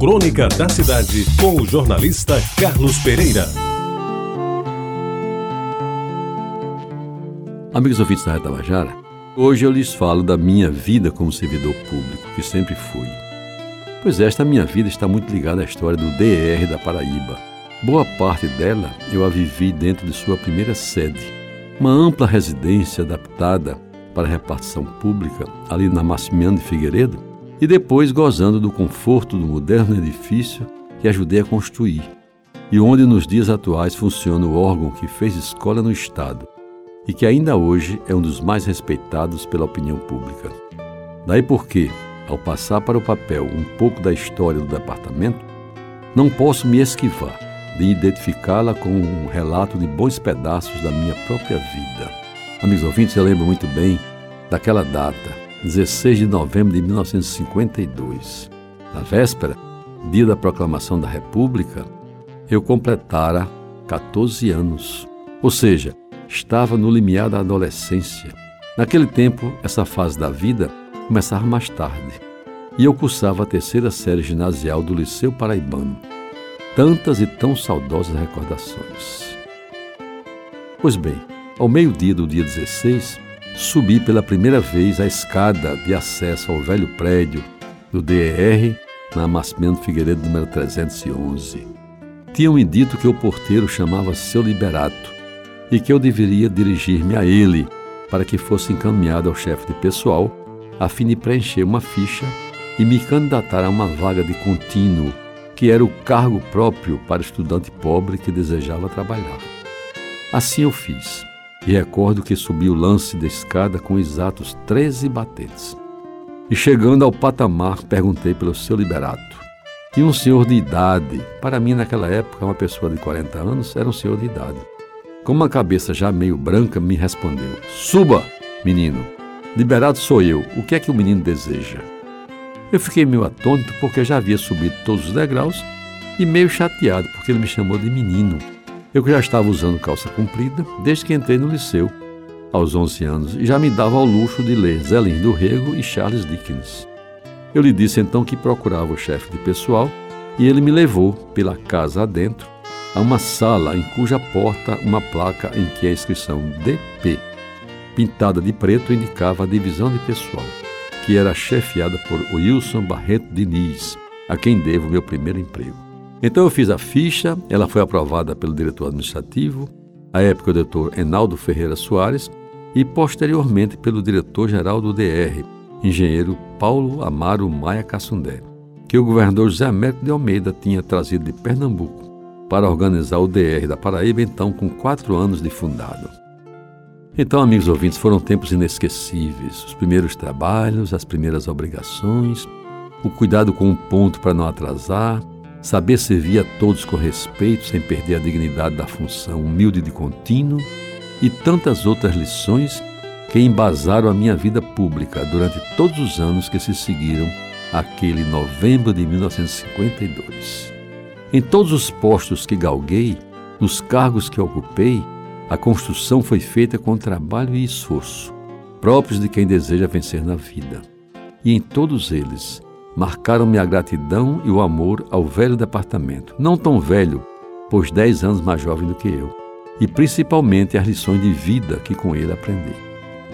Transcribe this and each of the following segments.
Crônica da Cidade, com o jornalista Carlos Pereira. Amigos ouvintes da Reta Tabajara, hoje eu lhes falo da minha vida como servidor público, que sempre fui. Pois esta minha vida está muito ligada à história do DR da Paraíba. Boa parte dela eu a vivi dentro de sua primeira sede, uma ampla residência adaptada para repartição pública ali na Maximiano de Figueiredo, e depois gozando do conforto do moderno edifício que ajudei a construir, e onde nos dias atuais funciona o órgão que fez escola no Estado e que ainda hoje é um dos mais respeitados pela opinião pública. Daí porque, ao passar para o papel um pouco da história do departamento, não posso me esquivar de identificá-la com um relato de bons pedaços da minha própria vida. Amigos ouvintes, eu lembro muito bem daquela data, 16 de novembro de 1952. Na véspera, dia da proclamação da República, eu completara 14 anos. Ou seja, estava no limiar da adolescência. Naquele tempo, essa fase da vida começava mais tarde. E eu cursava a terceira série ginasial do Liceu Paraibano. Tantas e tão saudosas recordações. Pois bem, ao meio-dia do dia 16, subi pela primeira vez a escada de acesso ao velho prédio do DER na Massimento Figueiredo número 311. Tinham-me dito que o porteiro chamava seu Liberato e que eu deveria dirigir-me a ele para que fosse encaminhado ao chefe de pessoal a fim de preencher uma ficha e me candidatar a uma vaga de contínuo, que era o cargo próprio para estudante pobre que desejava trabalhar. Assim eu fiz e recordo que subi o lance da escada com exatos 13 batentes. E chegando ao patamar, perguntei pelo seu liberato. E um senhor de idade, para mim naquela época, uma pessoa de 40 anos era um senhor de idade. Com uma cabeça já meio branca, me respondeu: Suba, menino. Liberado sou eu. O que é que o menino deseja? Eu fiquei meio atônito porque já havia subido todos os degraus e meio chateado porque ele me chamou de menino. Eu que já estava usando calça comprida desde que entrei no liceu, aos 11 anos, e já me dava ao luxo de ler Zelim do Rego e Charles Dickens. Eu lhe disse então que procurava o chefe de pessoal e ele me levou pela casa adentro a uma sala em cuja porta uma placa em que a inscrição DP, pintada de preto, indicava a divisão de pessoal, que era chefiada por Wilson Barreto Diniz, a quem devo meu primeiro emprego. Então eu fiz a ficha, ela foi aprovada pelo diretor administrativo, à época o doutor Enaldo Ferreira Soares, e posteriormente pelo diretor-geral do DR, engenheiro Paulo Amaro Maia Cassundé, que o governador José Américo de Almeida tinha trazido de Pernambuco para organizar o DR da Paraíba, então com quatro anos de fundado. Então, amigos ouvintes, foram tempos inesquecíveis. Os primeiros trabalhos, as primeiras obrigações, o cuidado com o ponto para não atrasar, saber servir a todos com respeito, sem perder a dignidade da função humilde de contínuo, e tantas outras lições que embasaram a minha vida pública durante todos os anos que se seguiram aquele novembro de 1952. Em todos os postos que galguei, nos cargos que ocupei, a construção foi feita com trabalho e esforço, próprios de quem deseja vencer na vida. E em todos eles, marcaram-me a gratidão e o amor ao velho departamento, não tão velho, pois dez anos mais jovem do que eu, e principalmente as lições de vida que com ele aprendi.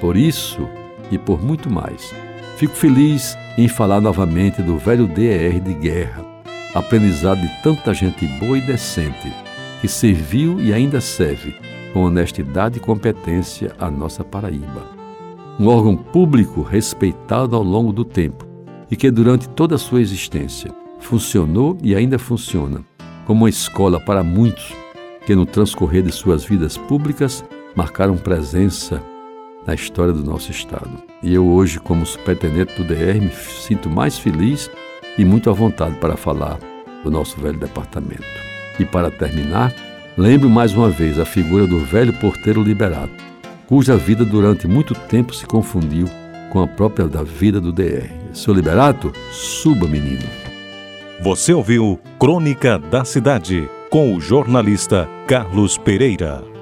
Por isso e por muito mais, fico feliz em falar novamente do velho DER de guerra, aprendizado de tanta gente boa e decente, que serviu e ainda serve com honestidade e competência a nossa Paraíba. Um órgão público respeitado ao longo do tempo, e que durante toda a sua existência funcionou e ainda funciona como uma escola para muitos que no transcorrer de suas vidas públicas marcaram presença na história do nosso estado. E eu hoje, como superintendente do DR, me sinto mais feliz e muito à vontade para falar do nosso velho departamento. E para terminar, lembro mais uma vez a figura do velho porteiro liberado, cuja vida durante muito tempo se confundiu com a própria da vida do DR. Seu Liberato, suba, menino. Você ouviu Crônica da Cidade com o jornalista Carlos Pereira.